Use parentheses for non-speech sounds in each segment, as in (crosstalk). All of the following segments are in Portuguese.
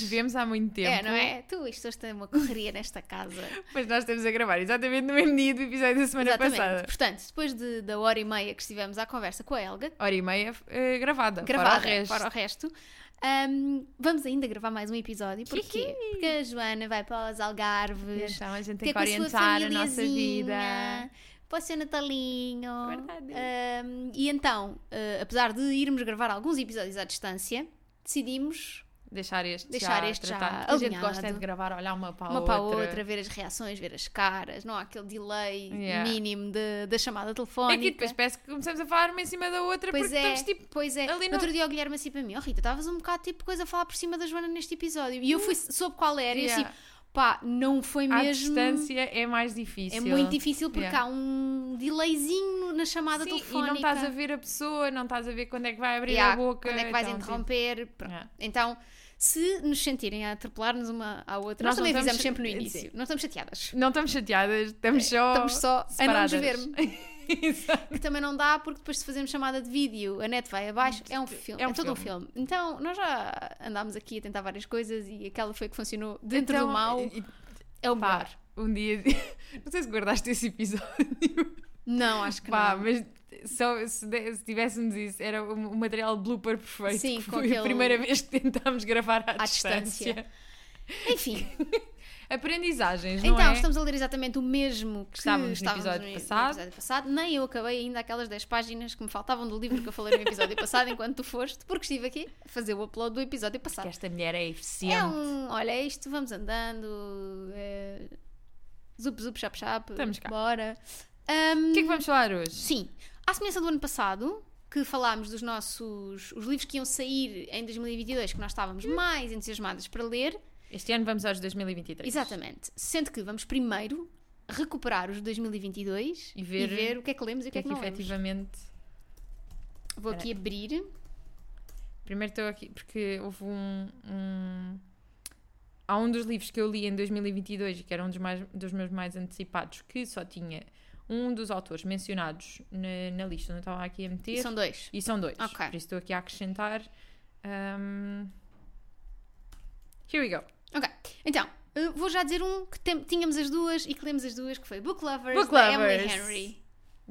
nos vemos há muito tempo. É, não é? Tu, isto hoje tem uma correria nesta casa. (laughs) Mas nós estamos a gravar exatamente no mesmo dia do episódio da semana Exatamente. passada. Portanto, depois de- da hora e meia que estivemos à conversa com a Helga, Hora e meia eh, gravada. gravada Para o resto. para o resto, hum, vamos ainda gravar mais um episódio. Porquê? Porque a Joana vai para os Algarves, Então a gente tem que com a orientar a nossa vida. Para o seu Natalinho. Verdade. Hum, e então, eh, apesar de irmos gravar alguns episódios à distância, decidimos Deixar este Deixar já este já tratado. A gente gosta é de gravar, olhar uma para a uma outra. para a outra, ver as reações, ver as caras, não há aquele delay Yeah. mínimo de- da chamada É telefónica. que depois parece que começamos a falar uma em cima da outra Pois porque é, estamos tipo. pois é. ali No outro dia o Guilherme assim para mim, oh Rita, estavas um bocado tipo coisa a falar por cima da Joana neste episódio. E eu fui, soube qual era e Yeah. assim, pá, não foi À mesmo. distância é mais difícil. É muito difícil porque Yeah. há um delayzinho na chamada Sim, telefónica. e não estás a ver a pessoa, não estás a ver quando é que vai abrir Yeah, a boca. Quando é que vais então, tipo, interromper? Pronto. yeah. Então, se nos sentirem a atropelar-nos uma à outra, nós, Nós também avisamos sempre no sim. início. Não estamos chateadas. Não estamos chateadas, estamos só. Estamos só a não nos separadas. ver. (laughs) Que também não dá, porque depois se fazermos chamada de vídeo, a net vai abaixo, é um filme, é, É um todo um filme. filme. Então, nós já andámos aqui a tentar várias coisas e aquela foi que funcionou dentro Então, do mal, é o Pá, melhor. um dia. (laughs) Não sei se guardaste esse episódio. Não, acho que Pá, não. mas só se, se tivéssemos isso, era o, o material blooper perfeito. Sim, que foi aquele- a primeira vez que tentámos gravar à, À distância. distância. Enfim, (laughs) Aprendizagens, não então é? estamos a ler exatamente o mesmo que Estávamos no estávamos episódio no, passado. episódio passado. Nem eu acabei ainda aquelas 10 páginas que me faltavam do livro que eu falei no episódio (laughs) passado enquanto tu foste, porque estive aqui a fazer o upload do episódio Que passado. esta mulher é eficiente. É um, olha, é isto, vamos andando, é... zup, zup, chap, chap, Estamos cá. bora. O que é que vamos falar hoje? Sim, à semelhança do ano passado, que falámos dos nossos, os livros que iam sair em 2022, que nós estávamos mais entusiasmadas para ler, Este ano vamos aos 2023. exatamente, sendo que vamos primeiro recuperar os de 2022 E ver- o que é que lemos e O o que é que, não lemos. efetivamente. Vou aqui abrir, Primeiro estou aqui porque houve um, um- Há um dos livros que eu li em 2022 e que era um dos, mais, dos meus mais antecipados que só tinha um dos autores mencionados na, na lista, não estava aqui a meter. e são dois. E são dois. Ok. Por isso estou aqui a acrescentar. Um... Here we go. Ok, então, vou já dizer um que tem- tínhamos as duas e que lemos as duas, que foi Book Lovers, Book da Emily Lovers. Henry.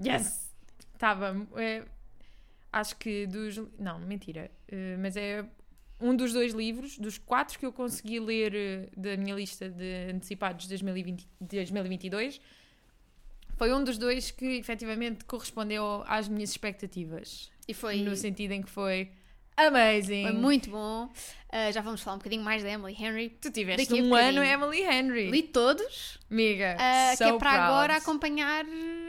Yes! Estava. é, acho que dos. Não, mentira. eh, mas é um dos dois livros, dos quatro que eu consegui ler eh, da minha lista de antecipados de 2020, de 2022. Foi um dos dois que efetivamente correspondeu às minhas expectativas. E foi, No sentido em que foi amazing. foi muito bom. Eh, já vamos falar um bocadinho mais da Emily Henry. Tu tiveste um ano Emily Henry. Li todos, Amiga, eh, que so é para proud. agora acompanhar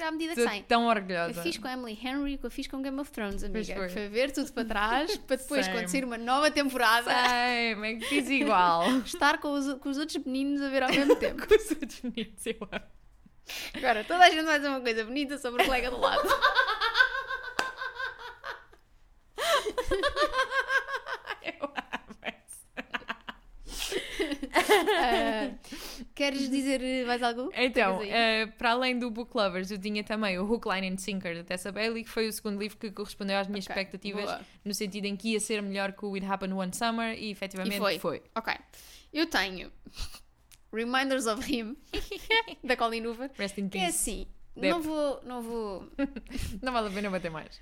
à medida que saem. tão Eu orgulhosa. fiz com a Emily Henry o que eu fiz com Game of Thrones, amiga. Pois foi. Que foi ver tudo para trás, (laughs) para depois, Same. quando sair uma nova temporada, Same, é que fiz igual. (laughs) estar com os, com os outros meninos a ver ao mesmo (laughs) tempo. Com os outros meninos, eu amo. Agora, toda a gente vai dizer uma coisa bonita sobre o colega do lado. Ah, queres dizer mais algo? Então, eh, para além do Book Lovers, eu tinha também o Hook, Line and Sinker da Tessa Bailey, que foi o segundo livro que correspondeu às minhas Ok, expectativas, boa. no sentido em que ia ser melhor que o It Happened One Summer, e efetivamente E foi. foi. Ok. Eu tenho Reminders of Him, (laughs) da Colin Hoover, Rest in é peace. assim. Deve. Não vou, não vou. (laughs) Não vale a pena bater mais.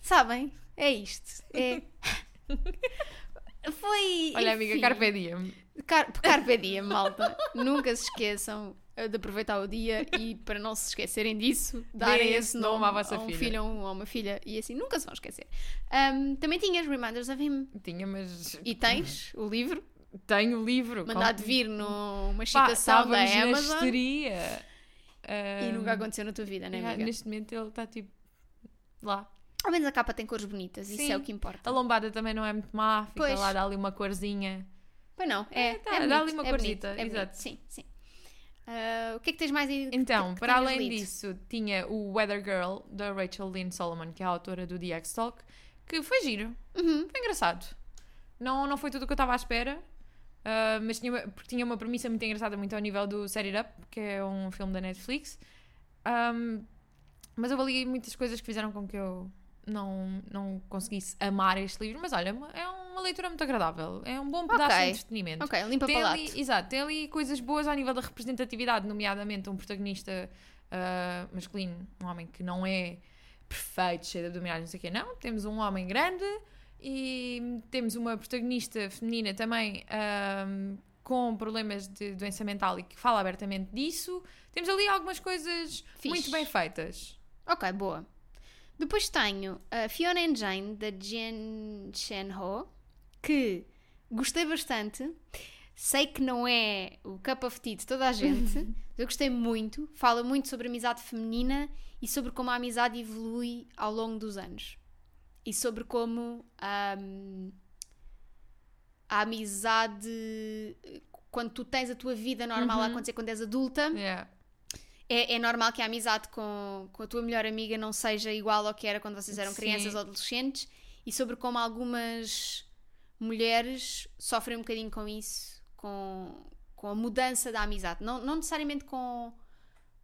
Sabem? É isto. É. (laughs) Foi. Olha, amiga, enfim, Carpe Diem. Car Carpe diem, malta. Nunca se esqueçam de aproveitar o dia e para não se esquecerem disso, darem esse nome à vossa a um filha. filho ou a uma filha e assim nunca se vão esquecer. Ahm, também tinhas Reminders of Him Tinha, mas e tens o livro tenho o livro. mandado vir numa Pá, citação da estávamos na Amazon histeria. e nunca aconteceu na tua vida, não é, amiga? Neste momento ele está tipo lá. Ao menos a capa tem cores bonitas, isso Sim. é o que importa. A lombada também não é muito má, fica Pois. lá, dá ali uma corzinha. Pois não, é, É, tá, é dá bonito, ali uma é bonito, é bonito. exato. Sim, sim. Ah, o que é que tens mais aí? Então, que para além lido? disso, tinha o Weather Girl da Rachel Lynn Solomon, que é a autora do The X-Talk, que foi giro, Uhum. foi engraçado. Não, não foi tudo o que eu estava à espera, ah, mas tinha, uma- porque tinha uma premissa muito engraçada, muito ao nível do Set It Up, que é um filme da Netflix. Ahm, mas houve ali muitas coisas que fizeram com que eu não, não conseguisse amar este livro, mas olha, é uma leitura muito agradável. É um bom pedaço Ok. de entretenimento. Ok, limpa Tem palato. ali, exato, tem ali coisas boas ao nível da representatividade, nomeadamente um protagonista ah, masculino, um homem que não é perfeito, cheio de abdominais, não sei o quê, não. Temos um homem grande e temos uma protagonista feminina também ah, com problemas de doença mental e que fala abertamente disso. Temos ali algumas coisas Fixe. muito bem feitas. Ok, boa. Depois tenho a Fiona and Jane, da Jen Shen-ho, que gostei bastante. Sei que não é o cup of tea de toda a gente, mas eu gostei muito. Fala muito sobre amizade feminina e sobre como a amizade evolui ao longo dos anos. E sobre como ahm, a amizade, quando tu tens a tua vida normal a acontecer quando és adulta, Yeah. é, é normal que a amizade com, com a tua melhor amiga não seja igual ao que era quando vocês eram Sim. crianças ou adolescentes e sobre como algumas mulheres sofrem um bocadinho com isso, com, com a mudança da amizade. Não, não necessariamente com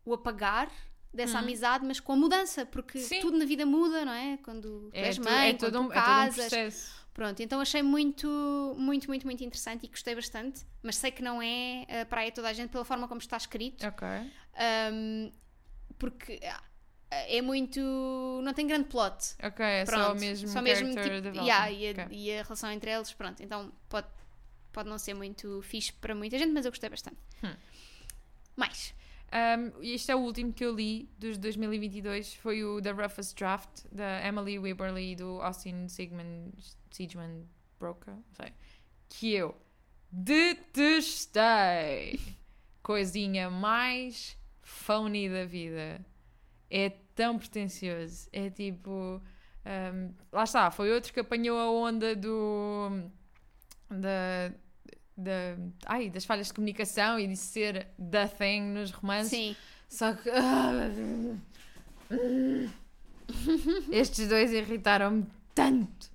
o apagar dessa amizade, mas com a mudança, porque Sim. tudo na vida muda, não é? Quando tu É, és mãe, é quando todo, um, tu é todo um casas. processo. Pronto, então achei muito, muito, muito, muito interessante e gostei bastante, mas sei que não é a praia de toda a gente pela forma como está escrito. Ok. Um, porque é muito. não tem grande plot. Ok, é Pronto, só mesmo só mesmo tipo, yeah, e, a, Ok. e a relação entre eles, pronto. Então pode, pode não ser muito fixe para muita gente, mas eu gostei bastante. Hum. Mais. Um, este é o último que eu li dos 2022. Foi o The Roughest Draft, da Emily Wibberley e do Austin Sigmund, Siegman Broker. Sei. Que eu detestei. Coisinha mais phony da vida. É tão pretencioso. É tipo. um, lá está, foi outro que apanhou a onda do. da. Da ai, das falhas de comunicação e de ser the thing nos romances. Sim. Só que. Estes dois irritaram-me tanto.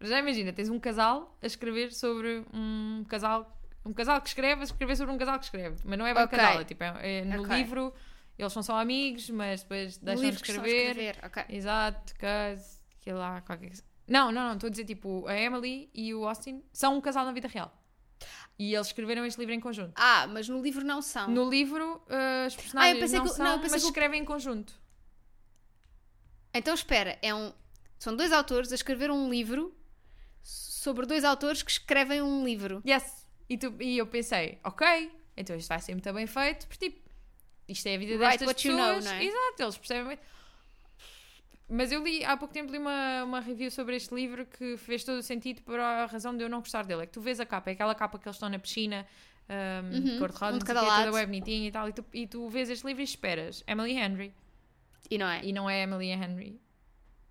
Já imagina, tens um casal a escrever sobre um casal. Um casal que escreve a escrever sobre um casal que escreve. Mas não é bem Ok. um casal, é tipo, é- é no Ok. livro eles são só amigos, mas depois deixam de que escrever. escrever. Ok. Exato, cause, aquilo lá, qualquer coisa. Não, não, não, estou a dizer tipo, a Emily e o Austin são um casal na vida real. E eles escreveram este livro em conjunto. Ah, mas no livro não são. No livro, uh, os personagens pensei não que- são, não, eu pensei mas que escrevem em conjunto. Então espera, é um. São dois autores a escrever um livro sobre dois autores que escrevem um livro. Yes! E, tu- e eu pensei, ok, então isto vai ser muito bem feito, porque tipo, isto é a vida Write destas what you pessoas. know, é? Exato, eles percebem bem. Mas eu li, há pouco tempo li uma, uma review sobre este livro que fez todo o sentido para a razão de eu não gostar dele. É que tu vês a capa, é aquela capa que eles estão na piscina, um, de Uhum, um não de sei cada o quê, toda lado. web bonitinha e tal, e tu, e tu vês este livro e esperas. Emily Henry. E não é? E não é Emily Henry.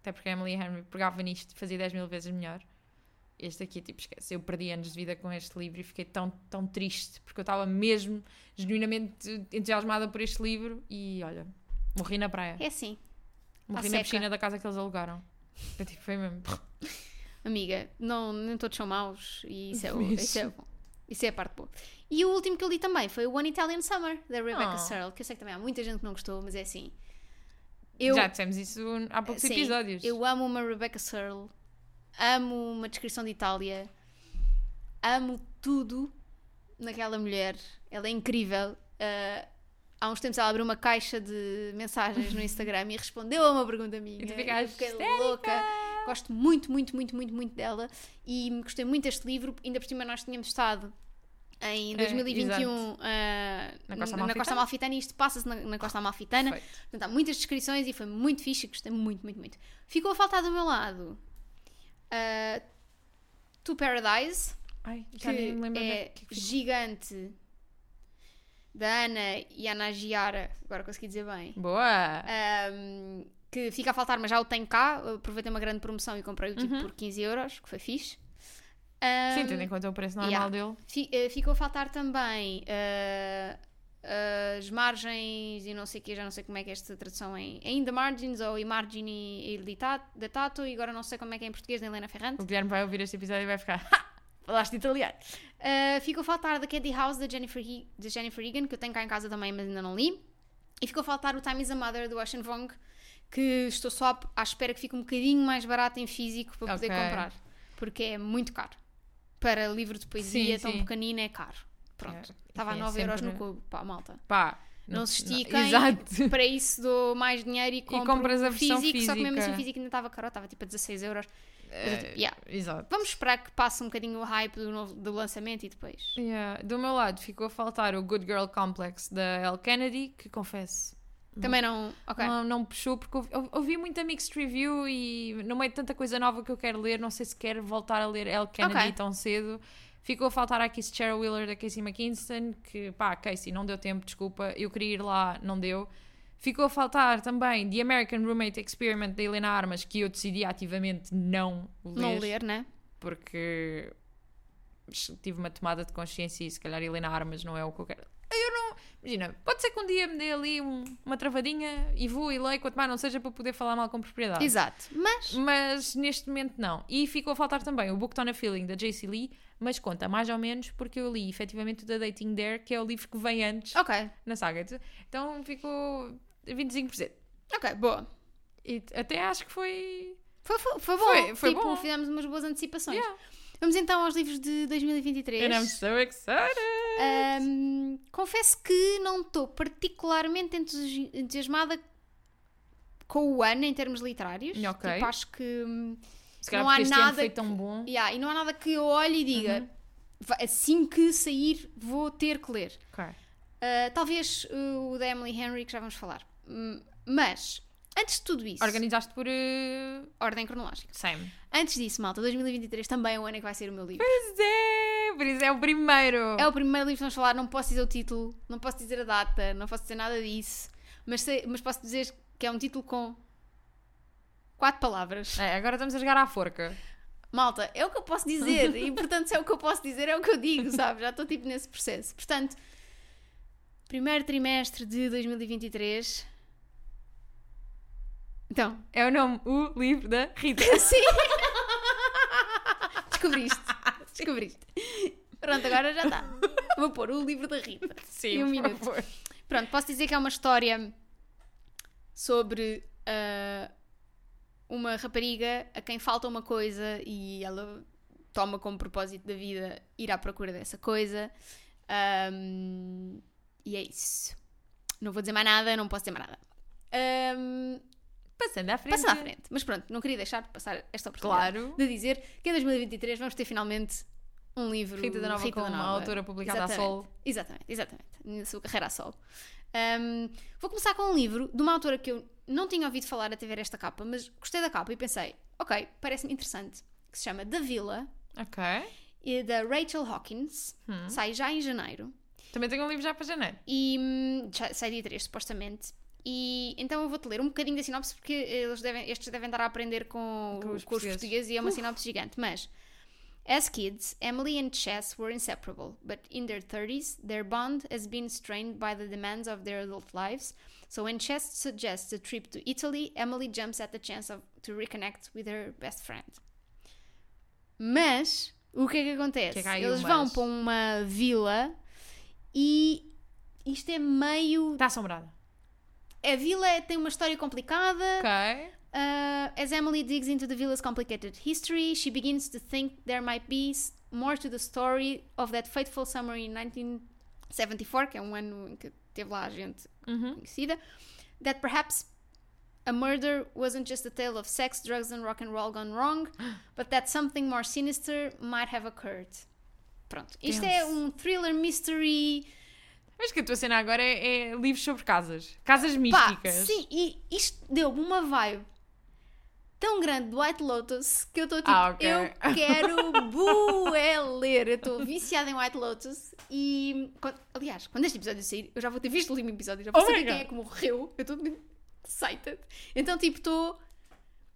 Até porque a Emily Henry pegava nisto e fazia 10 mil vezes melhor. Este aqui, tipo, esquece. Eu perdi anos de vida com este livro e fiquei tão, tão triste porque eu estava mesmo genuinamente entusiasmada por este livro e olha, morri na praia. É assim. Morri à na seca. piscina da casa que eles alugaram. Eu, tipo, foi mesmo. (laughs) Amiga, não, nem todos são maus e isso é, o, Isso. isso é bom. Isso é a parte boa. E o último que eu li também foi o One Italian Summer, da Rebecca Oh. Searle, que eu sei que também há muita gente que não gostou, mas é assim. Eu, Já dissemos isso há poucos sim, episódios. eu amo uma Rebecca Searle, amo uma descrição de Itália, amo tudo naquela mulher. Ela é incrível. Ah, há uns tempos ela abriu uma caixa de mensagens no Instagram e respondeu a uma pergunta minha. Tu ficaste fiquei histérica. louca. Gosto muito, muito, muito, muito, muito dela e gostei muito deste livro. Ainda por cima, nós tínhamos estado em É, 2021 ah, Na Costa na Amalfitana. Costa Amalfitana e isto passa-se na, na Costa Amalfitana. Perfeito. Portanto, há muitas descrições e foi muito fixe, gostei muito, muito, muito. Ficou a faltar do meu lado ah, To Paradise, Ai, que é do que é que ficou. gigante da Ana e Ana Giara, agora consegui dizer bem. Boa! Ahm, que fica a faltar, mas já o tenho cá. Aproveitei uma grande promoção e comprei-o tipo Uhum. por 15 euros, que foi fixe. Sim, Ahm, tendo em conta o preço normal yeah. dele. Eh, ficou a faltar também eh, as margens e não sei o que, já não sei como é que é esta tradução em, The Margins ou I Margini il dita- datato e agora não sei como é que é em português da Helena Ferrante. O Guilherme vai ouvir este episódio e vai ficar. (laughs) "Ha! Falaste italiano. Uh, ficou a faltar The Candy House da Jennifer, He- da Jennifer Egan, que eu tenho cá em casa também, mas ainda não li. E ficou a faltar o Time is a Mother do Ocean Vong, que estou só à espera que fique um bocadinho mais barato em físico para poder Ok. comprar. Porque é muito caro. Para livro de poesia Sim, tão sim. pequenino é caro. Pronto. É, Estava a enfim, é 9 euros no cubo. Pá, malta. Pá. Não se estiquem. (laughs) Para isso dou mais dinheiro e compro compras a versão físico. Só que mesmo assim física. físico ainda estava caro. Estava tipo a 16 euros. É, tipo, yeah. Exato. Vamos esperar que passe um bocadinho o hype do, novo, do lançamento e depois. Yeah. Do meu lado ficou a faltar o Good Girl Complex da Elle Kennedy, que confesso. Também não. Ok. Não, não puxou porque ouvi, ou- ouvi muita mixed review e no meio de tanta coisa nova que eu quero ler, não sei se quero voltar a ler Elle Kennedy Ok. tão cedo. Ficou a faltar a Kiss Cheryl Wheeler da Casey McKinston, que pá, Casey, não deu tempo, desculpa, eu queria ir lá, não deu. Ficou a faltar também The American Roommate Experiment da Helena Armas, que eu decidi ativamente não ler, Não ler, né? porque tive uma tomada de consciência e se calhar Helena Armas não é o que eu quero. Eu não. Imagina, pode ser que um dia me dê ali um- uma travadinha e vou e leio, quanto mais não seja para poder falar mal com propriedade. Exato. Mas. Mas neste momento não. E ficou a faltar também o Book on a Feeling da JC Lee, mas conta mais ou menos porque eu li efetivamente o da Dating Dare, que é o livro que vem antes Ok. na saga. Então ficou 25%. Ok, boa. E até acho que foi. Foi, foi, foi bom. Foi- foi tipo, bom. fizemos umas boas antecipações. Yeah. Vamos então aos livros de 2023. And I'm so excited! Ahm, confesso que não estou particularmente entusi- entusiasmada com o ano em termos literários. Ok. Tipo, acho que. hum, Se calhar não há nada foi que- tão bom. yeah, e não há nada que eu olhe e diga Uhum. "Va- assim que sair vou ter que ler. Ok. Ah, talvez uh, o da Emily Henry, que já vamos falar. Mas, antes de tudo isso, Organizaste por. Uh... ordem cronológica. Sam. Antes disso, malta, 2023 também é o ano em que vai ser o meu livro. Pois é! Por isso é o primeiro! É o primeiro livro que vamos falar, não posso dizer o título, não posso dizer a data, não posso dizer nada disso, mas, sei- mas posso dizer que é um título com quatro palavras. É, agora estamos a jogar à forca. Malta, é o que eu posso dizer, e portanto, se é o que eu posso dizer, é o que eu digo, sabe? Já estou tipo nesse processo. Portanto, primeiro trimestre de 2023. Então, É o nome, o livro da Rita. (laughs) sim! (laughs) Descobriste, descobriste. Pronto, agora já está. Vou pôr o livro da Rita. Sim, Em um por minuto. favor. Pronto, posso dizer que é uma história sobre ah, uma rapariga a quem falta uma coisa e ela toma como propósito da vida ir à procura dessa coisa. Ahm, e é isso. Não vou dizer mais nada, não posso dizer mais nada. Ahm, Passando à frente. Passando à frente. Mas pronto, não queria deixar de passar esta oportunidade Claro. de dizer que em 2023 vamos ter finalmente um livro Rita da Nova com uma autora publicada a Exatamente. solo. Exatamente, exatamente. Na sua carreira a solo. Um, vou começar com um livro de uma autora que eu não tinha ouvido falar até ver esta capa, mas gostei da capa e pensei, ok, parece-me interessante, que se chama The Villa, Ok. e da Rachel Hawkins, Hum. sai já em janeiro, Também tenho um livro já para janeiro. e hum, já sai dia 3, supostamente. E então eu vou-te ler um bocadinho da sinopse porque eles devem, estes devem estar a aprender com, Com com os os, portugueses. portugueses e é uma sinopse gigante. Mas, as kids, Emily and Chess were inseparable, but in their 30s, their bond has been strained by the demands of their adult lives. So when Chess suggests a trip to Italy, Emily jumps at the chance of, to reconnect with her best friend. Mas, o que é que acontece? Que é que Eles vão para uma vila e isto é meio Está assombrada. A vila tem uma história complicada. Ok. Uh, as Emily digs into the villa's complicated history, she begins to think there might be more to the story of that fateful summer in 1974, que é um ano em que teve lá a gente Uhum. conhecida, that perhaps a murder wasn't just a tale of sex, drugs, and rock and roll gone wrong, (gasps) but that something more sinister might have occurred. Pronto. Isto é Tenso. um thriller mystery. Mas que a tua cena agora é, é livros sobre casas. Casas Pá, místicas. sim, e isto deu-me uma vibe tão grande do White Lotus que eu estou tipo, Ah, ok. eu quero bué ler. Eu estou viciada em White Lotus e, quando- aliás, quando este episódio sair, eu já vou ter visto o último episódio, já vou Oh saber quem é que morreu. Eu estou muito excited. Então, tipo, estou.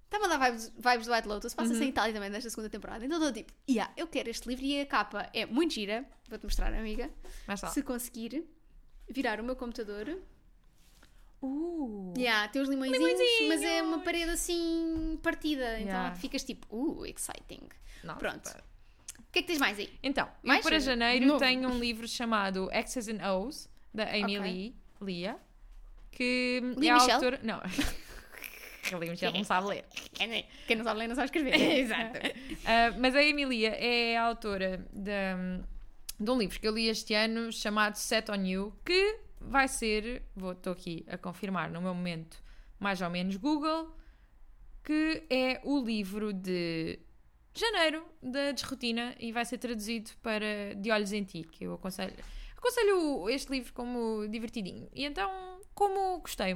Está-me a dar vibes, vibes do White Lotus. Passa-se Uhum. em Itália também nesta segunda temporada. Então estou tipo, yeah, eu quero este livro e a capa é muito gira. Vou-te mostrar, amiga. Mas tá. Se conseguir virar o meu computador. Uh. Yeah, tem os limõezinhos, Limõezinhos. mas é uma parede assim partida. Então Yeah. ficas tipo, uh, exciting. Não, Pronto. super. O que é que tens mais aí? Então, Mais eu para janeiro novo. tenho um livro chamado X's and O's, da Amy Ok. Lee, Lia, que Lia é Michelle? autora... Não. (laughs) Relemos, já não sabe ler. Quem não sabe ler não sabe escrever. (laughs) Exato. Ah, mas a Emilia é a autora de, de um livro que eu li este ano chamado Set on You, que vai ser, vou estou aqui a confirmar no meu momento, mais ou menos Google, que é o livro de janeiro da desrotina e vai ser traduzido para De Olhos em Ti, que eu aconselho. Aconselho este livro como divertidinho. E então, como gostei,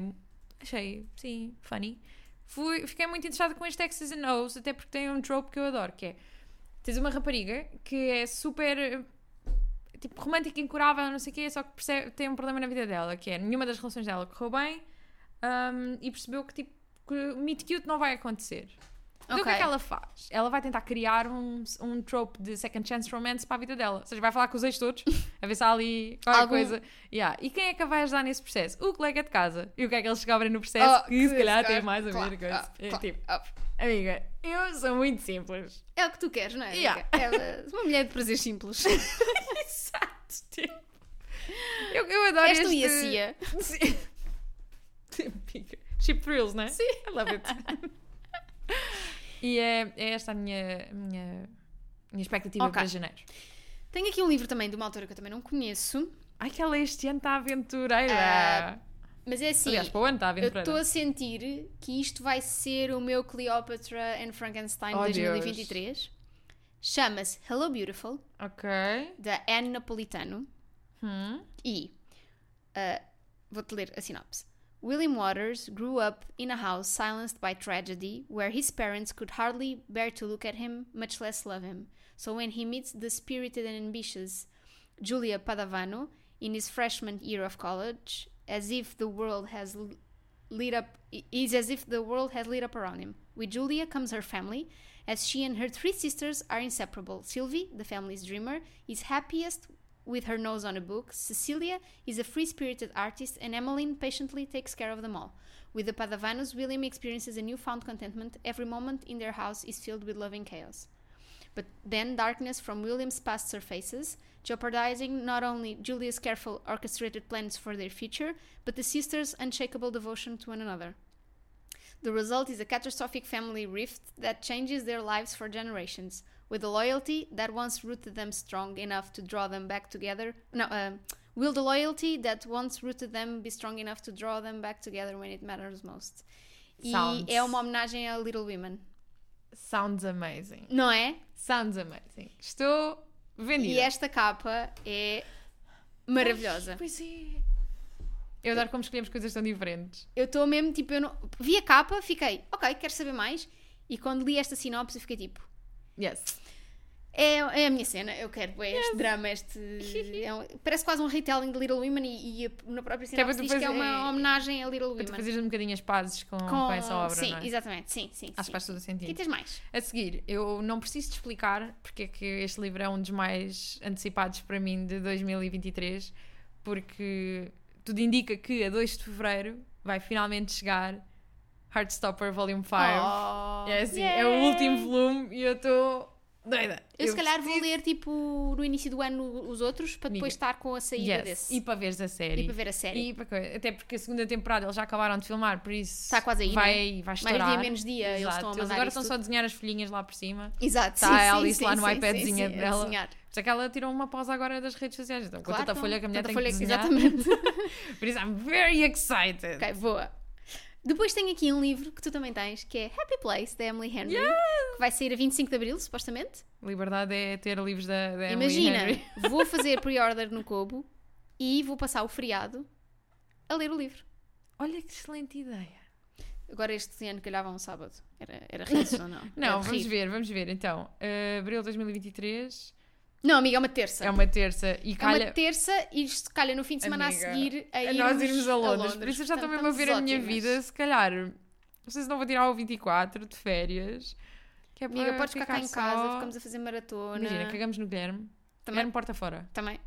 achei, sim, funny. Fui, fiquei muito interessada com este X's and O's, até porque tem um trope que eu adoro, que é tens uma rapariga que é super tipo romântica, incurável, não sei o quê, só que percebe, tem um problema na vida dela, que é nenhuma das relações dela correu bem um, e percebeu que tipo que meet cute não vai acontecer. Então o que é que ela faz? Ela vai tentar criar um, um trope de second chance romance para a vida dela. Ou seja, vai falar com os ex todos, a ver se há ali qualquer Algum- coisa. Yeah. E quem é que a vai ajudar nesse processo? O colega de casa. E o que é que eles descobrem no processo? Oh, que se calhar tem mais a ver com isso. É tipo, amiga, eu sou muito simples. É o que tu queres, não é? Yeah. amiga? É uma mulher de prazeres simples. (laughs) Exato. tipo. Eu, eu adoro És tu este... e a Cia. Ship thrills, não é? Sim. I love it. (laughs) e é, é esta a minha, minha, minha expectativa Ok. para janeiro. Tenho aqui um livro também de uma autora que eu também não conheço, Ai, que ela este ano está aventureira. Ah, mas é assim. Aliás, para o ano está Eu aventureira. estou a sentir que isto vai ser o meu Cleopatra and Frankenstein Oh, de Deus. 2023. Chama-se Hello Beautiful, Ok. da Anne Napolitano. Hum. E uh, vou-te ler a sinopse. William Waters grew up in a house silenced by tragedy, where his parents could hardly bear to look at him, much less love him. So when he meets the spirited and ambitious Julia Padavano in his freshman year of college, as if the world has lit up, is as if the world has lit up around him. With Julia comes her family, as she and her three sisters are inseparable. Sylvie, the family's dreamer, is happiest with her nose on a book. Cecilia is a free spirited artist, and Emmeline patiently takes care of them all. With the Padavanos, William experiences a newfound contentment. Every moment in their house is filled with loving chaos. But then darkness from William's past surfaces, jeopardizing not only Julia's careful orchestrated plans for their future, but the sisters' unshakable devotion to one another. The result is a catastrophic family rift that changes their lives for generations. With the loyalty that once rooted them strong enough to draw them back together, no, um, will the loyalty that once rooted them be strong enough to draw them back together when it matters most? Sounds- E é uma homenagem a Little Women, Sounds amazing. não é? Sounds amazing. Estou vendida. E esta capa é maravilhosa. Pois é. Eu adoro como escolhemos coisas tão diferentes. Eu estou mesmo, tipo, eu não... vi a capa, fiquei, ok, quero saber mais. E quando li esta sinopse, eu fiquei tipo, Yes. é, é a minha cena, eu quero ver este drama, este. (laughs) é um- parece quase um retelling de Little Women e, e na própria Que é sinopse tu diz que é fazer- uma homenagem a Little tu Women. fazeres um bocadinho as pazes com, com essa obra, sim, não é? exatamente, sim, sim. Acho que faz todo o sentido. Aqui tens mais. A seguir, eu não preciso te explicar porque é que este livro é um dos mais antecipados para mim de 2023, porque tudo indica que a 2 de fevereiro vai finalmente chegar Heartstopper Volume 5. Oh, é assim, yeah. é o último volume e eu estou doida. Eu, se calhar vou ler tipo no início do ano os outros para depois Amiga. estar com a saída Yes, desse. E para veres a série. E para ver a série. E para. Até porque a segunda temporada eles já acabaram de filmar, por isso Está quase aí, vai, não é? vai Mais estourar. dia, menos dia, eles Exato. estão a mandar agora estão só a desenhar as folhinhas lá por cima. Exato, Tá sim, a Alice sim, lá no sim, iPadzinho sim, sim, a dela. Por isso é que ela tirou uma pausa agora das redes sociais. Então, com Claro, tanta folha que a mulher tem folha que- desenhar. Exatamente. (laughs) Por isso, I'm very excited. Ok, boa. Depois tenho aqui um livro que tu também tens, que é Happy Place, da Emily Henry, que vai sair a 25 de Abril, supostamente. Liberdade é ter livros da, da Emily Imagina, Henry. (laughs) vou fazer (laughs) pre-order no Kobo e vou passar o feriado a ler o livro. Olha que excelente ideia. Agora este ano calhava um sábado. Era, era riso ou não? (laughs) Não, vamos ver, vamos ver. Então, eh, abril de 2023 Não, amiga, é uma terça. é uma terça e É calha... uma terça e isto calha no fim de semana Amiga, a seguir a, a irmos nós irmos a Londres. Por isso eu já estou Portanto, mesmo a ver a minha ótimas. vida. Se calhar, não sei se não vou tirar o 24 de férias. Que é Amiga, podes ficar cá em casa, só- ficamos a fazer maratona. Imagina, cagamos no Guilherme. Também. Guilherme porta fora. Também.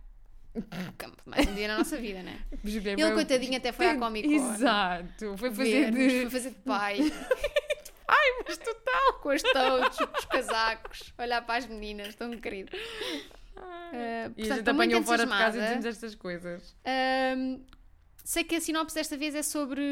Mais um dia na nossa vida, né? (laughs) Ele, é coitadinho, até foi à Comic Con. Exato. Foi fazer Ver-nos, de... Foi fazer de pai. (laughs) Ai, mas total. com as com os casacos, olhar para as meninas, tão querido. Uh, E a portanto, gente estou muito apanhou fora de casa e entusiasmada. dizemos estas coisas. Um, sei que a sinopse desta vez é sobre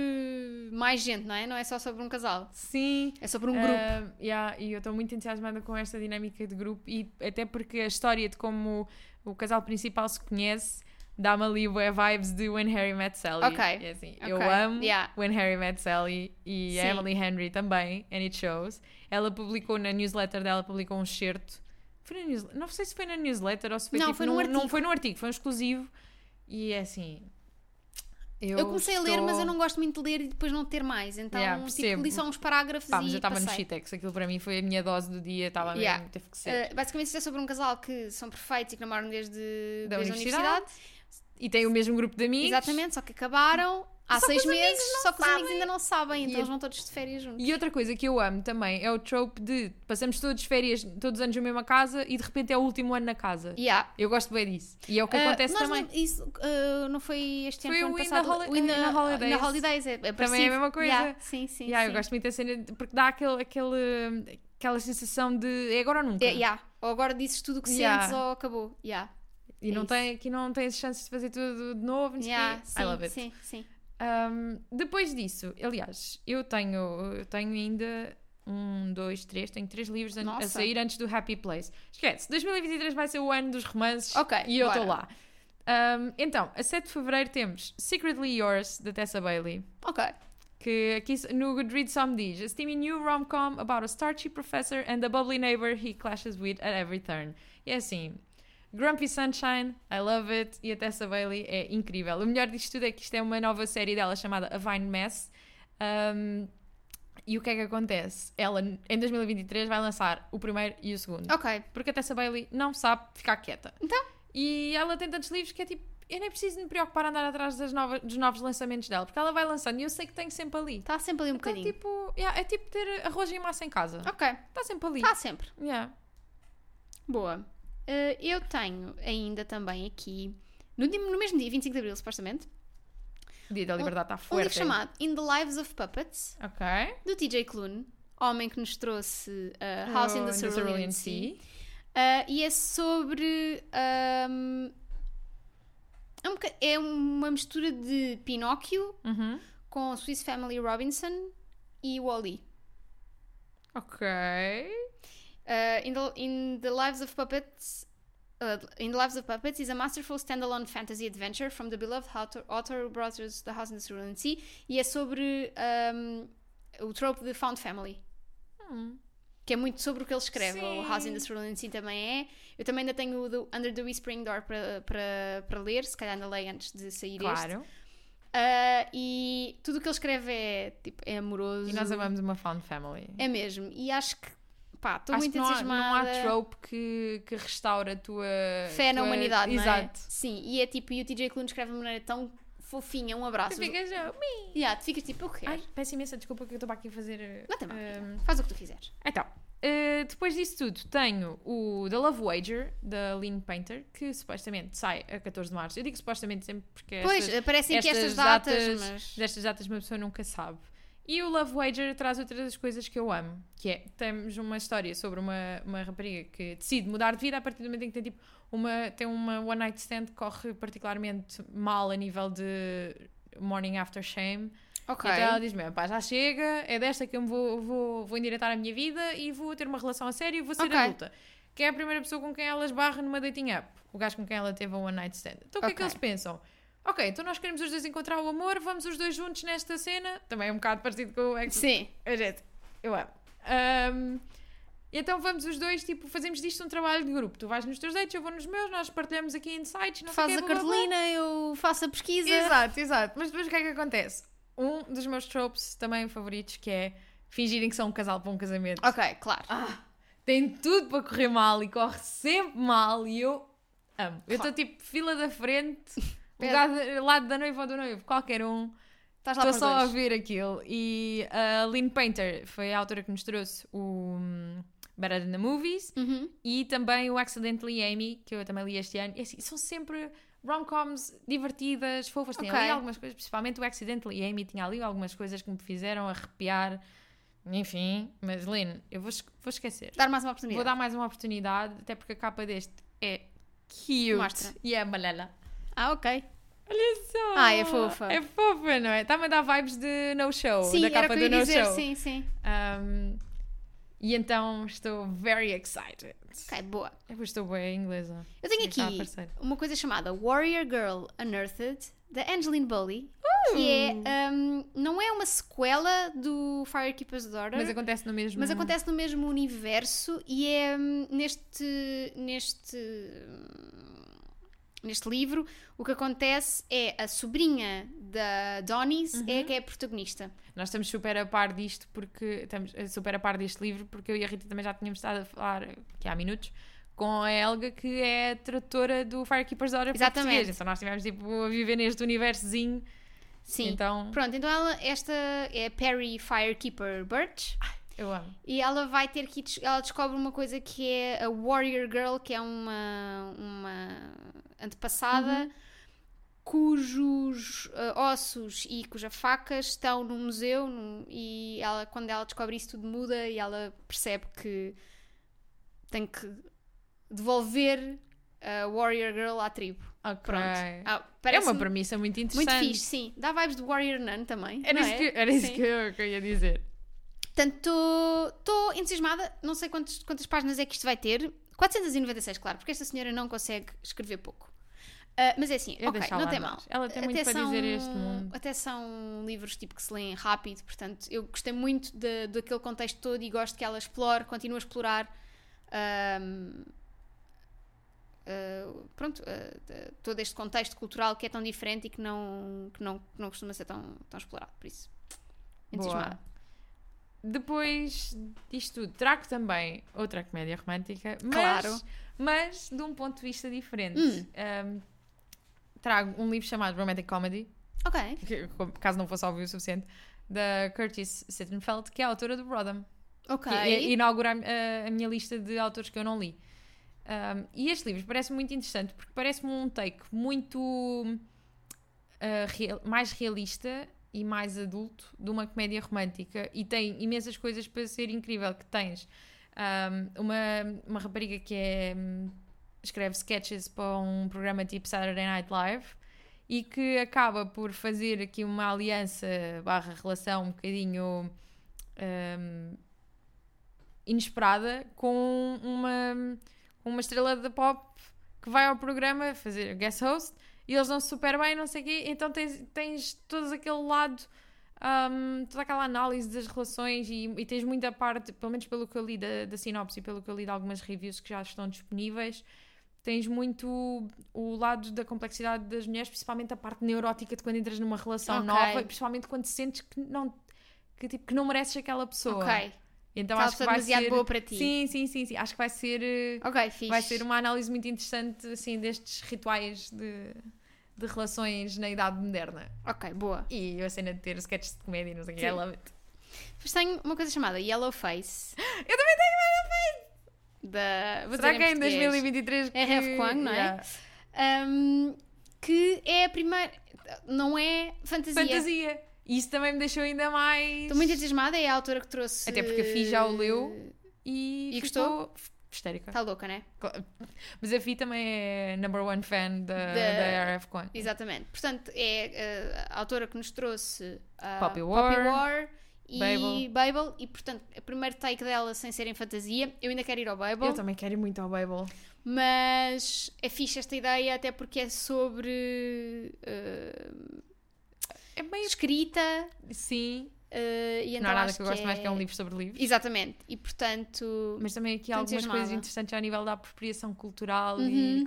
mais gente, não é? Não é só sobre um casal. Sim. É sobre um grupo. Ah, yeah, e eu estou muito entusiasmada com esta dinâmica de grupo e até porque a história de como o casal principal se conhece dá-me ali bué vibes de When Harry Met Sally. Ok, É assim, Eu ok, amo yeah. When Harry Met Sally e Sim. a Emily Henry também, and it shows. Ela publicou na newsletter dela, publicou um excerto. Foi na newsletter, não sei se foi na newsletter ou se foi Não, tipo foi num artigo. Não foi num artigo, foi um exclusivo. E é assim... Eu, Eu comecei a ler, estou- mas eu não gosto muito de ler e depois não ter mais. Então, Yeah, tipo, li só uns parágrafos Pá, e mas eu estava no. Shitex, aquilo para mim foi a minha dose do dia, estava Yeah. mesmo, teve que ser. Uh, basicamente, isto é sobre um casal que são perfeitos e que namoram desde, Da desde a universidade. E tem o mesmo grupo de amigos. Exatamente, só que acabaram há Só seis meses, só que os amigos sabem. ainda não sabem, então E- eles vão todos de férias juntos. E outra coisa que eu amo também é o trope de passamos todos férias, todos os anos na mesma casa e de repente é o último ano na casa. Yeah. Eu gosto bem disso. E é o que Uh, acontece também. não- isso uh, não foi este ano, Foi foi ano o passado. Holi- o In the, Holidays. In the Holidays, é, é Também é a mesma coisa. Yeah, Sim, sim. Yeah, sim. eu gosto muito da cena porque dá aquele, aquele, aquela sensação de é agora ou nunca. É, yeah. Ou agora dizes tudo o que sentes ou acabou. Yeah. E É não isso. tem, aqui não tens chances de fazer tudo de novo. não Yeah, sim, I love it. sim, sim. Um, depois disso, aliás, eu tenho, eu tenho ainda um, dois, três, tenho três livros a Nossa. sair antes do Happy Place. Esquece, 2023 vai ser o ano dos romances Ok, e eu estou lá. Um, então, a 7 de Fevereiro temos Secretly Yours, da Tessa Bailey. Ok. Que aqui no Goodreads só me diz A steamy new rom-com about a starchy professor and the bubbly neighbor he clashes with at every turn. E é assim, Grumpy Sunshine, I love it, e a Tessa Bailey é incrível. O melhor disto tudo é que isto é uma nova série dela chamada A Vine Mess. Um, e o que é que acontece? Ela, em 2023, vai lançar o primeiro e o segundo. Ok. Porque a Tessa Bailey não sabe ficar quieta. Então? E ela tem tantos livros que é tipo, eu nem preciso me preocupar a andar atrás das novas, dos novos lançamentos dela, porque ela vai lançando e eu sei que tenho sempre ali. Está sempre ali um Então, bocadinho. tipo, yeah, é tipo ter arroz e massa em casa. Ok. Está sempre ali. Está sempre. Yeah. Boa. Uh, eu tenho ainda também aqui, no, no mesmo dia, 25 de Abril, supostamente, Dia da liberdade está um livro forte. chamado In the Lives of Puppets, Ok. do TJ Klune, homem que nos trouxe uh, House in the Cerulean Sea. Uh, e é sobre. um, é, um é uma mistura de Pinóquio Uhum. com Swiss Family Robinson e Wally. Ok. Uh, in, the, in the Lives of Puppets. Uh, in the Lives of Puppets is a masterful standalone fantasy adventure from the beloved author, author who brought us The House in the Cerulean Sea e é sobre um, o trope de Found Family. Hum. Que é muito sobre o que ele escreve. O Sim. House in the Cerulean Sea também é. Eu também ainda tenho o do Under the Whispering Door para, ler, se calhar ainda leio antes de sair este. Claro. Uh, e tudo o que ele escreve é, tipo, é amoroso. E nós amamos uma found family. É mesmo. E acho que, pá, estou muito que não há, entusiasmada. não há trope que, que restaura a tua Fé na tua- humanidade, não é? Exato. Sim, e é tipo, e o TJ Klune escreve de uma maneira tão fofinha, um abraço. Tu ficas, oh. Yeah, tu ficas tipo, eu quero. Ai, peço imensa desculpa que eu estou para aqui a fazer. Não tem mal, um, Faz o que tu quiseres. Então, eh, depois disso tudo, tenho o The Love Wager, da Lynn Painter, que supostamente sai a 14 de março. Eu digo supostamente sempre porque pois, estas, aparecem aqui estas datas, mas. destas datas uma pessoa nunca sabe. E o Love Wager traz outras coisas que eu amo, que é, temos uma história sobre uma, uma rapariga que decide mudar de vida a partir do momento em que tem, tipo, uma, tem uma one night stand que corre particularmente mal a nível de morning after shame. Ok. Então ela diz mesmo, pá, já chega, é desta que eu me vou, vou, vou endireitar a minha vida e vou ter uma relação a sério e vou ser Ok. adulta. Quem é a primeira pessoa com quem ela esbarra numa dating app? O gajo com quem ela teve a one night stand. Então o que é que eles pensam? Ok, então nós queremos os dois encontrar o amor, vamos os dois juntos nesta cena. Também é um bocado parecido com o ex. Sim. A gente, eu amo. Ahm, então vamos os dois, tipo, fazemos disto um trabalho de grupo. Tu vais nos teus dates, eu vou nos meus, nós partilhamos aqui insights, não quê, a cartolina, eu faço a pesquisa. Exato, exato. Mas depois o que é que acontece? Um dos meus tropes também favoritos que é fingirem que são um casal para um casamento. Ok, claro. Ah, tem tudo para correr mal e corre sempre mal e eu amo. Eu estou Claro. tipo fila da frente, Pede. lado da noiva ou do noivo, qualquer um. Estás lá Estou só a dois. ver aquilo. E a Lynn Painter foi a autora que nos trouxe o hum, Better Than the Movies Uhum. e também o Accidentally Amy, que eu também li este ano. E assim, são sempre rom-coms divertidas, fofas. Tem ali algumas coisas, principalmente o Accidentally Amy, tinha ali algumas coisas que me fizeram arrepiar. Enfim, mas Lynn, eu vou, vou esquecer. Dar mais uma oportunidade. Vou dar mais uma oportunidade, até porque a capa deste é cute Mostra. e é amarela. Ah, ok. Olha só! Ah, é fofa. É fofa, não é? Está-me a dar vibes de No Show, Sim, da capa do No dizer, Show. sim, sim. Um, e então estou very excited. Ok, boa. Eu estou bem inglesa. Eu tenho aqui aparecer. uma coisa chamada Warrior Girl Unearthed, da Angeline Bowley, que é, um, não é uma sequela do Firekeeper's Daughter, Mas acontece no mesmo. mas acontece no mesmo universo e é hum, neste, neste, hum, neste livro o que acontece é a sobrinha da Donis Uhum. é que é a protagonista. Nós estamos super a par disto porque estamos eh, super a par deste livro porque eu e a Rita também já tínhamos estado a falar aqui há minutos com a Helga que é a tradutora do Firekeeper's Daughter Exatamente. português. Então nós estivemos tipo, a viver neste universozinho. Sim. Então Pronto, então ela, esta é Perry Firekeeper Birch eu amo. e ela vai ter que ela descobre uma coisa que é a Warrior Girl, que é uma, uma antepassada cujos ah, ossos e cuja faca estão no museu e ela, quando ela descobre isso tudo muda e ela percebe que tem que devolver a Warrior Girl à tribo. Ok. Pronto. Ah, É uma premissa muito muito interessante. fixe, sim. Dá vibes de Warrior Nun também. Era isso, é? que, era isso Sim. que eu ia dizer. Portanto, estou entusiasmada. Não sei quantos- quantas páginas é que isto vai ter. 496, claro, porque esta senhora não consegue escrever pouco. Ah, mas é assim, Eu não tem mal. Ela tem muito para dizer este mundo. Até são livros tipo que se leem rápido, portanto, eu gostei muito de- daquele contexto todo e gosto que ela explore, continue a explorar. ahm, ah, pronto, ah, de- todo este contexto cultural que é tão diferente e que não, que não, que não costuma ser tão, tão explorado. Por isso, entusiasmada. Boa. Depois disto tudo, trago também outra comédia romântica, mas, Claro. mas de um ponto de vista diferente. Hum. Um, trago um livro chamado Romantic Comedy, Ok. que, caso não fosse óbvio o suficiente, da Curtis Sittenfeld, que é a autora do Rodham. Ok. que é- inaugura a, a minha lista de autores que eu não li. Um, e este livro parece muito interessante porque parece-me um take muito uh, real- mais realista e mais adulto de uma comédia romântica e tem imensas coisas para ser incrível que tens um, uma, uma rapariga que é hum, escreve sketches para um programa tipo Saturday Night Live e que acaba por fazer aqui uma aliança barra relação um bocadinho hum, inesperada com uma, uma estrela da pop que vai ao programa fazer guest host e eles dão-se super bem, não sei o quê, então tens, tens todo aquele lado, hum, toda aquela análise das relações e, e tens muita parte, pelo menos pelo que eu li da, da sinopse e pelo que eu li de algumas reviews que já estão disponíveis, tens muito o lado da complexidade das mulheres, principalmente a parte neurótica de quando entras numa relação Ok. nova, e principalmente quando sentes que não, que, tipo, que não mereces aquela pessoa. Ok. Então Aquela acho que vai demasiado ser... boa para ti. Sim, sim, sim, sim. Acho que vai ser, eh, Ok, fixe. vai ser uma análise muito interessante assim destes rituais de, de relações na idade moderna. Ok, boa. E a cena de ter sketches de comédia e não sei o que. I love it. Depois tenho uma coisa chamada Yellow Face. (gasps) Eu também tenho uma Da, vou Será que é em português. 2023 que... É Ref Kwang, não é? Yeah. Um, que é a primeira. Não é fantasia. Fantasia. Isso também me deixou ainda mais... Estou muito entusiasmada, é a autora que trouxe. Até porque a Fi já o leu. E, E ficou histérica. Está louca, né? Mas a Fi também é number one fan da, Da- da RF. Exatamente. Portanto, é uh, a autora que nos trouxe a Poppy War, War e Babel. Babel. E, portanto, o primeiro take dela sem ser em fantasia. Eu ainda quero ir ao Babel. Eu também quero ir muito ao Bible. Mas é fixe esta ideia, até porque é sobre uh, É meio... escrita. Sim. uh, e então não há nada acho que eu gosto mais que é um livro sobre livros. Exatamente. E portanto. Mas também aqui Estou algumas coisas interessantes ao nível da apropriação cultural Uhum. e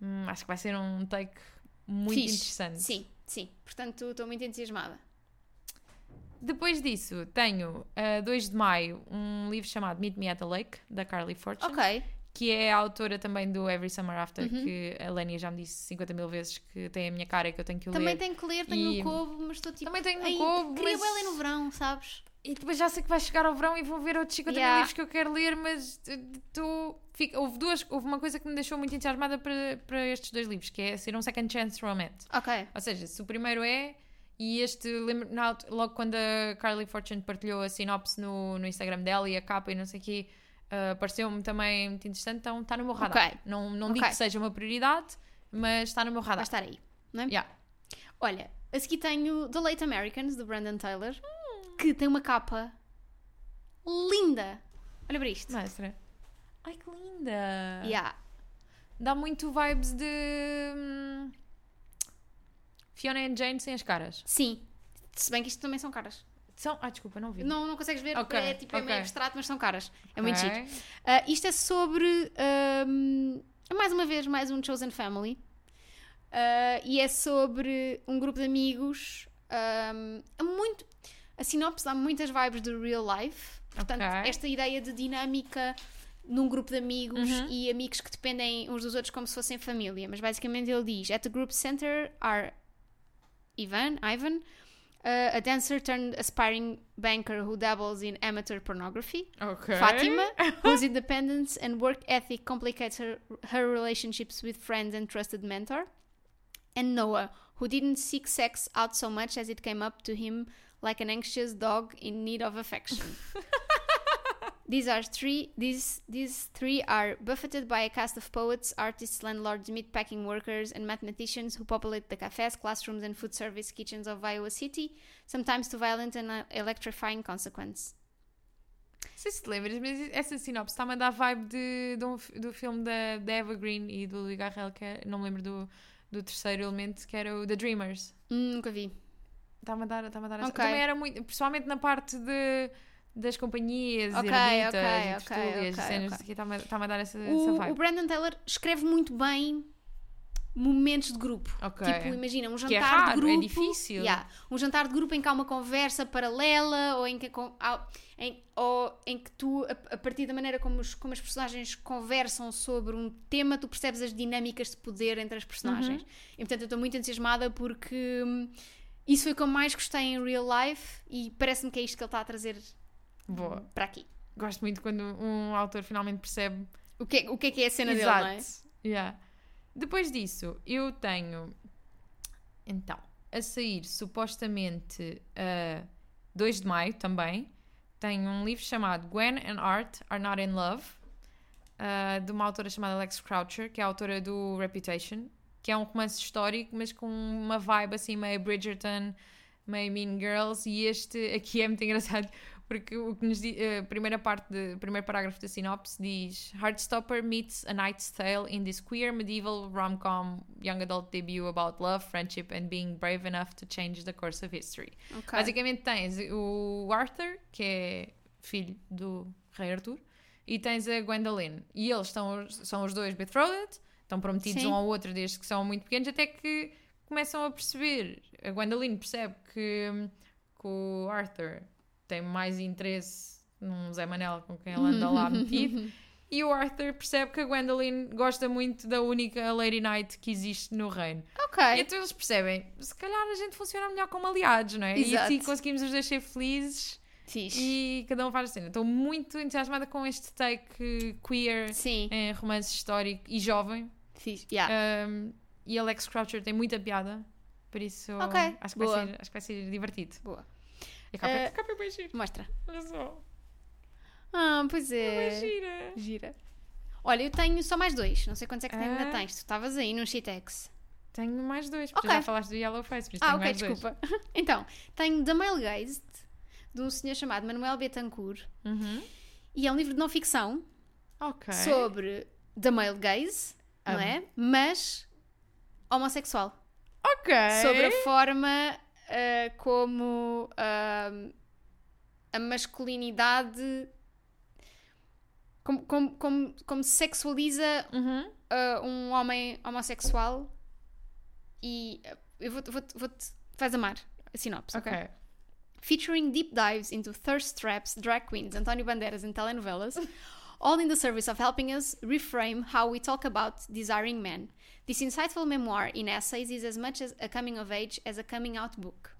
Hum, acho que vai ser um take muito fixe. interessante. Sim, sim. Portanto, estou muito entusiasmada. Depois disso, tenho a 2 de maio um livro chamado Meet Me at the Lake, da Carly Fortune, Ok. que é a autora também do Every Summer After, Uhum. que a Lénia já me disse 50 mil vezes que tem a minha cara e que eu tenho que Também ler. tenho que ler, tenho E- no Kobo, mas estou tipo. Também tenho no "Ai, Kobo, Queria mas- ler no verão, sabes? E depois já sei que vai chegar ao verão e vou ver outros 50 Yeah. mil livros que eu quero ler, mas eh, estou. fico- Houve duas, houve uma coisa que me deixou muito entusiasmada para, para estes dois livros, que é ser um second chance romance. Ok. Ou seja, se o primeiro é, e este, lembro, logo quando a Carly Fortune partilhou a sinopse no, no Instagram dela e a capa e não sei o quê, ah, pareceu-me também muito interessante, então está no meu radar. Ok. Não, não Ok. digo que seja uma prioridade, mas está no meu Vai radar. estar aí. não é? Yeah. Olha, a seguir tenho The Late Americans, do Brandon Taylor, Hum. que tem uma capa linda. Olha para isto. Mestre. Ai, que linda! Yeah. Dá muito vibes de. Fiona and Jane sem as caras. Sim. Se bem que isto também são caras. São. Ah, desculpa, não vi. Não, não consegues ver, Ok, é tipo é meio ok. abstrato, mas são caras. É muito Ok. chique. Ah, isto é sobre. ahm, mais uma vez, mais um Chosen Family. Ah, e é sobre um grupo de amigos. ahm, é muito. A sinopse dá muitas vibes de real life. Portanto, esta ideia de dinâmica num grupo de amigos Uhum. e amigos que dependem uns dos outros como se fossem família. Mas basicamente ele diz: At the group center are Ivan, Ivan, uh, a dancer turned aspiring banker who dabbles in amateur pornography. Ok. Fatima, (laughs) whose independence and work ethic complicates her, her relationships with friends and trusted mentor. And Noah, who didn't seek sex out so much as it came up to him like an anxious dog in need of affection. (laughs) these are three these these three are buffeted by a cast of poets, artists, landlords, meatpacking workers, and mathematicians who populate the cafes, classrooms, and food service kitchens of Iowa City, sometimes to violent and uh, electrifying consequence. Não sei se te lembras, mas essa sinopse está-me a dar vibe de, de um do filme da, da Eva Green e do Louis Garrel, que é, não me lembro do, do terceiro elemento, que era o The Dreamers. Hum, nunca vi. Está-me a dar, está-me a dar essa- Ok. Também era muito, principalmente na parte de, das companhias, Ok, eremitas ok, e tertúlias, ok, cenas ok. aqui, está-me a- dar essa, essa O, vibe. o Brandon Taylor escreve muito bem momentos de grupo. Ok. Tipo, imagina um é jantar raro, de é grupo. difícil. Yeah, um jantar de grupo em que há uma conversa paralela ou em que, em, ou em que tu, a, a partir da maneira como, os, como as personagens conversam sobre um tema, tu percebes as dinâmicas de poder entre as personagens. Uhum. E portanto eu estou muito entusiasmada porque hum, isso foi o que eu mais gostei em real life e parece-me que é isto que ele está a trazer Boa. para aqui. Gosto muito quando um autor finalmente percebe O que, é- o que é que é a cena Exato. dele, não é? Yeah. Depois disso, eu tenho então a sair supostamente a 2 de maio também. Tenho um livro chamado Gwen and Art Are Not in Love, ah, de uma autora chamada Alex Croucher, que é a autora do Reputation, que é um romance histórico, mas com uma vibe assim meio Bridgerton, meio Mean Girls. E este aqui é muito engraçado porque o que nos a primeira parte, de, o primeiro parágrafo da sinopse diz Heartstopper meets A Knight's Tale in this queer medieval rom-com young adult debut about love, friendship and being brave enough to change the course of history. Ok. Basicamente tens o Arthur, que é filho do rei Arthur, e tens a Gwendoline. E eles estão, são os dois betrothed, estão prometidos Sim. um ao outro desde que são muito pequenos, até que começam a perceber. A Gwendoline percebe que, que o Arthur tem mais interesse num Zé Manel com quem ele anda lá metido. (laughs) E o Arthur percebe que a Gwendoline gosta muito da única Lady Knight que existe no reino. Ok. E então eles percebem, se calhar a gente funciona melhor como aliados, não é? E Exato. assim conseguimos os dois ser felizes Fixe. e cada um faz a cena. Estou muito entusiasmada com este take queer Sim, em romance histórico e jovem. fixe. Yeah. Um, e Alex Croucher tem muita piada, por isso Ok, acho, que vai ser, acho que vai ser divertido. Boa. A capa, a capa é bem gira, Mostra. olha só. Ah, pois É é. gira. Gira. Olha, eu tenho só mais dois. Não sei quantos é que ainda Ah. tens. Tu estavas aí no Shitex. Tenho mais dois, porque Ok. já falaste do Yellow Face, por isso Ah, tenho ok, mais dois. desculpa. (laughs) então, tenho The Male Gazed, de um senhor chamado Manuel Betancourt. Uhum. E é um livro de não ficção Ok. sobre the male gaze, não Amo. é? Mas homossexual. Ok. Sobre a forma ah, como ah, a masculinidade. Como, como, como, como se sexualiza Uhum. uh, um homem homossexual e uh, eu vou-te vou vou vais amar a sinopse, ok? Ok. Featuring deep dives into thirst traps, drag queens, António Bandeiras and telenovelas, (laughs) all in the service of helping us reframe how we talk about desiring men. This insightful memoir in essays is as much as a coming of age as a coming out book.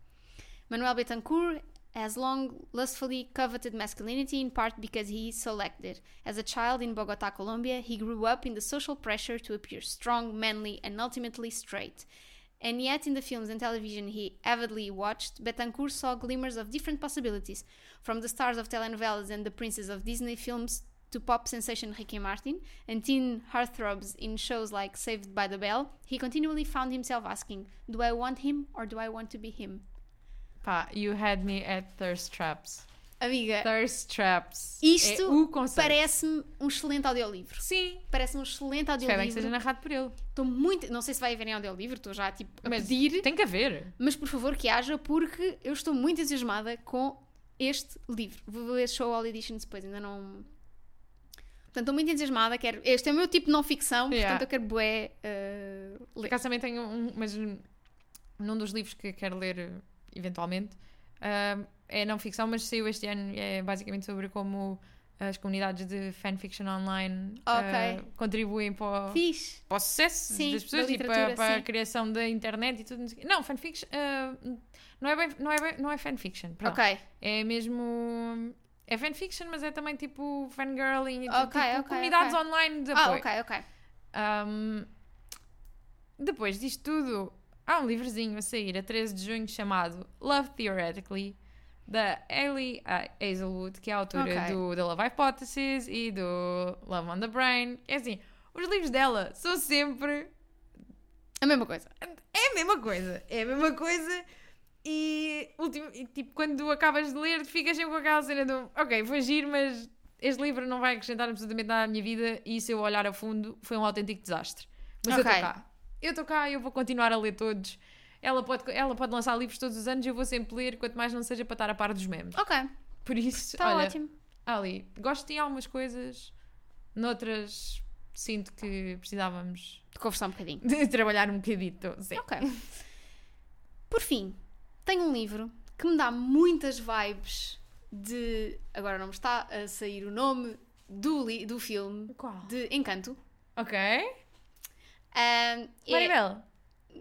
Manuel Betancourt has long lustfully coveted masculinity in part because he is selected. As a child in Bogota, Colombia, he grew up in the social pressure to appear strong, manly, and ultimately straight. And yet, in the films and television he avidly watched, Betancourt saw glimmers of different possibilities, from the stars of telenovelas and the princes of Disney films to pop sensation Ricky Martin and teen heartthrobs in shows like Saved by the Bell, he continually found himself asking, Do I want him or do I want to be him? Pá, you had me at thirst traps. Amiga, Thirst traps. Isto é o conceito. parece-me um excelente audiolivro. Sim. Parece-me um excelente Espero bem que audiolivro. seja narrado por ele. Estou muito. Não sei se vai haver em audiolivro, estou já tipo a Mas pedir, tem que haver. mas por favor que haja, porque eu estou muito entusiasmada com este livro. Vou ver Show All Editions depois, ainda não. Portanto, estou muito entusiasmada. Quero... Este é o meu tipo de não ficção, Yeah. portanto, eu quero bué uh, ler. acaso também tenho um, mas um- num dos livros que quero ler eventualmente ah, é não ficção, mas saiu este ano e é basicamente sobre como as comunidades de fanfiction online ah, Ok. contribuem para o, para o sucesso Sim, das pessoas da e para, para a criação da internet e tudo. não fanfiction ah, não, é bem, não, é bem, não é fanfiction. perdão. Ok. É mesmo. É fanfiction, mas é também tipo fangirling e Ok, tipo, ok, comunidades ok. online de Ah, apoio. ok, ok. Um, depois disto tudo, há um livrozinho a sair a 13 de junho chamado Love Theoretically, da Ellie Hazelwood, que é a autora Ok. do The Love Hypothesis e do Love on the Brain. É assim, os livros dela são sempre A mesma coisa. é a mesma coisa. É a mesma coisa. E, ultimo, e, tipo, quando acabas de ler, ficas sempre com aquela cena do ok, vou agir, mas este livro não vai acrescentar absolutamente nada à minha vida. E se eu olhar a fundo, foi um autêntico desastre. Mas eu Ok. estou cá. Eu estou cá, eu vou continuar a ler todos. Ela pode, ela pode lançar livros todos os anos, eu vou sempre ler, quanto mais não seja para estar a par dos memes. Ok, Por isso, está olha, ótimo. Ali, gosto de algumas coisas, noutras sinto que precisávamos De conversar um bocadinho. de trabalhar um bocadito. Sim. Ok. Por fim, tenho um livro que me dá muitas vibes de. Agora não me está a sair o nome do, li... do filme Qual? de Encanto. Ok. Ahm, é- Maribel.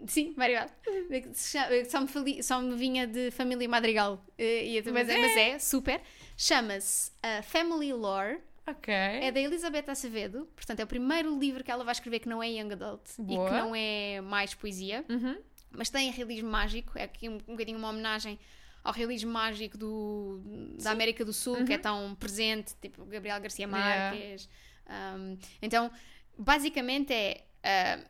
Sim, Maribel. Só me, fali- só me vinha de família Madrigal. eh, e Mas é, é. mas é, super. Chama-se uh, Family Lore. Ok. É da Elizabeth Acevedo. Portanto, é o primeiro livro que ela vai escrever que não é Young Adult e Boa. que não é mais poesia. Uhum. Mas tem realismo mágico, é aqui um, um bocadinho uma homenagem ao realismo mágico do, da América do Sul, que é tão presente, tipo Gabriel Garcia Uhum. Yeah. Marques. Um, então, basicamente é uh,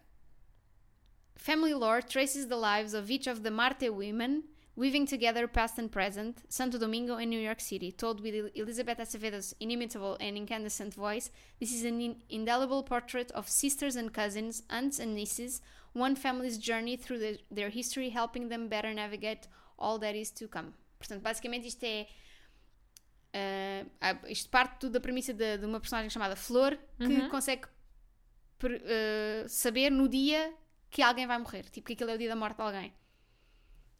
Family Lore traces the lives of each of the Marte women weaving together past and present, Santo Domingo and New York City, told with El- Elizabeth Acevedo's inimitable and incandescent voice. This is an in- indelible portrait of sisters and cousins, aunts and nieces, one family's journey through the- their history, helping them better navigate all that is to come. Portanto, basicamente isto é. ah, isto parte tudo da premissa de, de uma personagem chamada Flor que Uhum. consegue per- ah, saber no dia que alguém vai morrer, tipo que aquele é o dia da morte de alguém.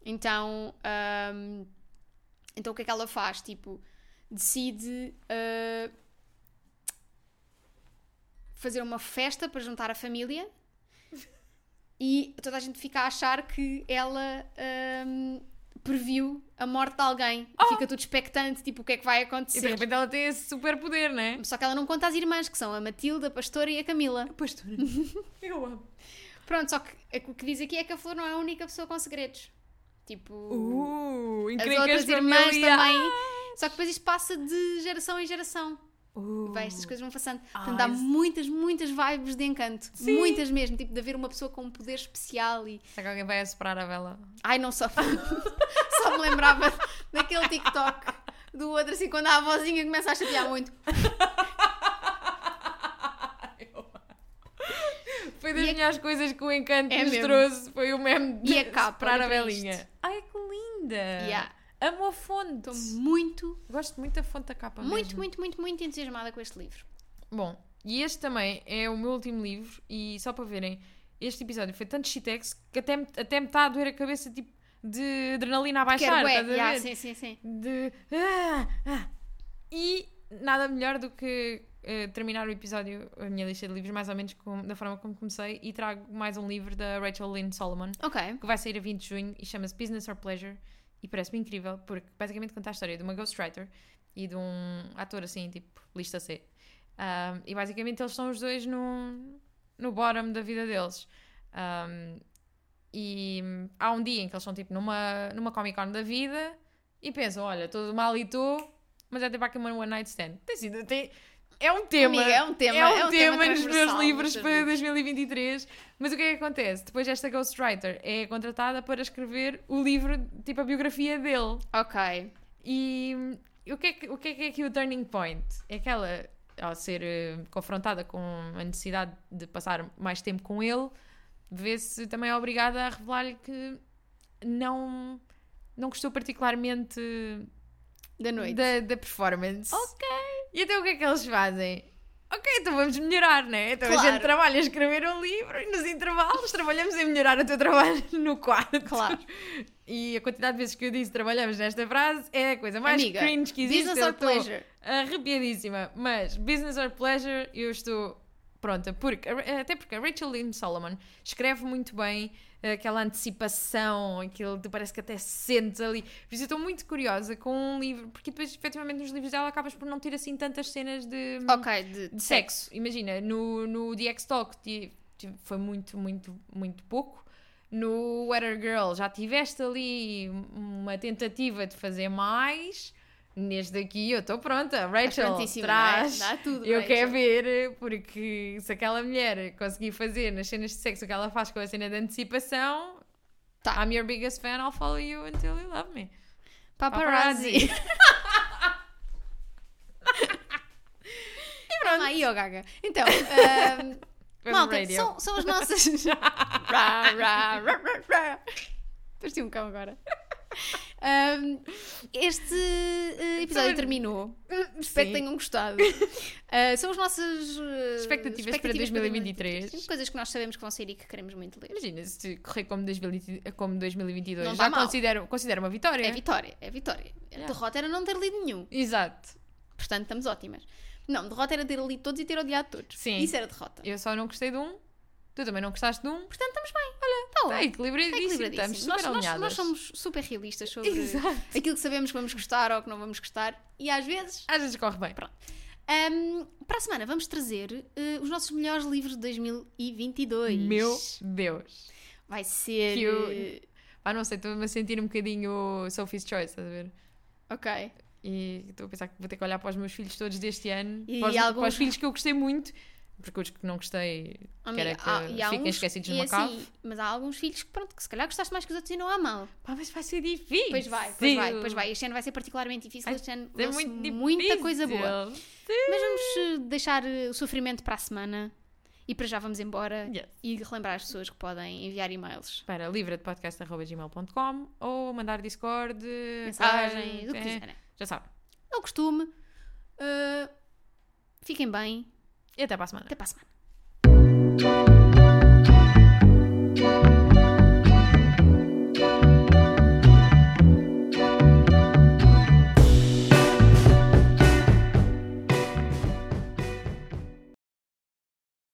Então, ahm, então o que é que ela faz? Tipo, decide ah, fazer uma festa para juntar a família e toda a gente fica a achar que ela ahm, previu a morte de alguém. Oh! Fica tudo expectante, tipo, o que é que vai E de acontecer. repente ela tem esse super poder, né? Só que ela não conta às irmãs, que são a Matilda, a Pastora e a Camila. Pastora. (laughs) Eu amo. Pronto, só que o que diz aqui é que a Flor não é a única pessoa com segredos. Tipo, Uh, as outras irmãs também. Só que depois isto passa de geração em geração. Uh. Vai, estas coisas vão passando. Ah, Portanto, dá isso- muitas, muitas vibes de encanto. Sim. Muitas mesmo. Tipo, de haver uma pessoa com um poder especial e. Será que alguém vai assoprar a vela? Ai, não só. (laughs) só me lembrava daquele TikTok do outro, assim, quando a avózinha começa a chatear muito. (laughs) Foi das E a- melhores coisas que o Encanto É nos mesmo. trouxe. Foi o meme de E a capa, soprar a para velinha. Ai, que linda! Yeah. Amo a fonte. Estou muito, Gosto muito da fonte da capa muito, mesmo. muito, muito, muito entusiasmada com este livro. Bom, e este também é o meu último livro e só para verem, este episódio foi tanto shitex que até, me- até me está a doer a cabeça tipo de adrenalina a baixar, Quero, a yeah, sim, sim, sim. De... ah, ah. E nada melhor do que eh, terminar o episódio, a minha lista de livros, mais ou menos com- da forma como comecei, e trago mais um livro da Rachel Lynn Solomon, Ok. que vai sair a 20 de junho e chama-se Business or Pleasure, e parece-me incrível, porque basicamente conta a história de uma ghostwriter e de um ator assim, tipo, lista C. Um, e basicamente eles são os dois no, no bottom da vida deles. Um, e há um dia em que eles estão tipo numa, numa Comic Con da vida e pensam: olha, todo mal e estou, mas é tipo aqui uma one night stand. Tem sido, tem, é um tema. Amiga, é um tema, É um, é um tema tema nos meus livros para livros. 2023. Mas o que é que acontece? Depois esta ghostwriter é contratada para escrever o livro, tipo a biografia dele. Ok. E o que, é que, o que é que é aqui o turning point? É que ela, ao ser eh, confrontada com a necessidade de passar mais tempo com ele, vê-se também obrigada a revelar-lhe que não, não gostou particularmente Da noite. da, da performance. Ok. E então o que é que eles fazem? Ok, então vamos melhorar, né? Então a Claro. gente trabalha a escrever um livro e nos intervalos trabalhamos em melhorar o teu trabalho (laughs) no quarto. Claro. E a quantidade de vezes que eu disse trabalhamos nesta frase é a coisa mais Amiga, cringe que existe. business or pleasure? Arrepiadíssima. Mas business or pleasure, eu estou pronta. Porque, até porque a Rachel Lynn Solomon escreve muito bem aquela antecipação, aquilo que parece que até sentes ali. Por isso eu estou muito curiosa com um livro, porque depois, efetivamente, nos livros dela acabas por não ter assim tantas cenas de, Ok, de, de sexo. Imagina, no, no The X-Talk foi muito, muito, muito pouco. No Weather Girl já tiveste ali uma tentativa de fazer mais. Neste daqui eu estou pronta. Estás Rachel, prontíssima, traz. é? Tudo, Eu Rachel. quero ver, porque se aquela mulher conseguir fazer nas cenas de sexo o que ela faz com a cena de antecipação, Tá. I'm your biggest fan, I'll follow you until you love me. Paparazzi. (laughs) Toma aí, ó Gaga. Então, (laughs) Foi no malta, são, são as nossas. Rá, rá, rá, rá, rá. Parecia um cão agora. Ahm, este eh, episódio terminou. Espero Sim. que tenham gostado. (laughs) Ah, são as nossas eh, Expectativas para 2023. Coisas que nós sabemos que vão sair e que queremos muito ler. Imagina, se correr como, 2020 como 2022, Não já considero, considero uma vitória. É vitória, é vitória. A Yeah. derrota era não ter lido nenhum. Exato. Portanto, estamos ótimas. Não, derrota era ter lido todos e ter odiado todos. Sim. Isso era derrota. Eu só não gostei de um, tu também não gostaste de um. Portanto, estamos bem. Olha, está ótimo. equilibradíssimo, Está equilibradíssimo. estamos Nós, super nós- alinhadas. nós somos super realistas sobre Exato. aquilo que sabemos que vamos gostar ou que não vamos gostar. E às vezes. Às vezes corre bem. ahm, para a semana vamos trazer eh, os nossos melhores livros de 2022. Meu Deus. Vai ser. Que eu- Ah, não sei, estou-me a sentir um bocadinho Sophie's Choice, estás a ver? Ok. E estou a pensar que vou ter que olhar para os meus filhos todos deste ano. E para, os, alguns- para os filhos que eu gostei muito. Porque os que não gostei, Amiga, é que há- fiquem uns- esquecidos numa assim, cave. Mas há alguns filhos que, pronto, que se calhar gostaste mais que os outros e não há mal. Pá, mas vai ser difícil. Pois vai, pois vai, pois vai. Este ano vai ser particularmente difícil. Este ano É muito muita coisa boa. Mas vamos eh, deixar eh, o sofrimento para a semana e para já vamos embora Yes. e relembrar as pessoas que podem enviar e-mails. Para livradepodcast.gmail.com ou mandar Discord, Mensagens, o que é, quiserem. Já sabe. É o costume. Uh, fiquem bem. E até para a semana. Até para a semana.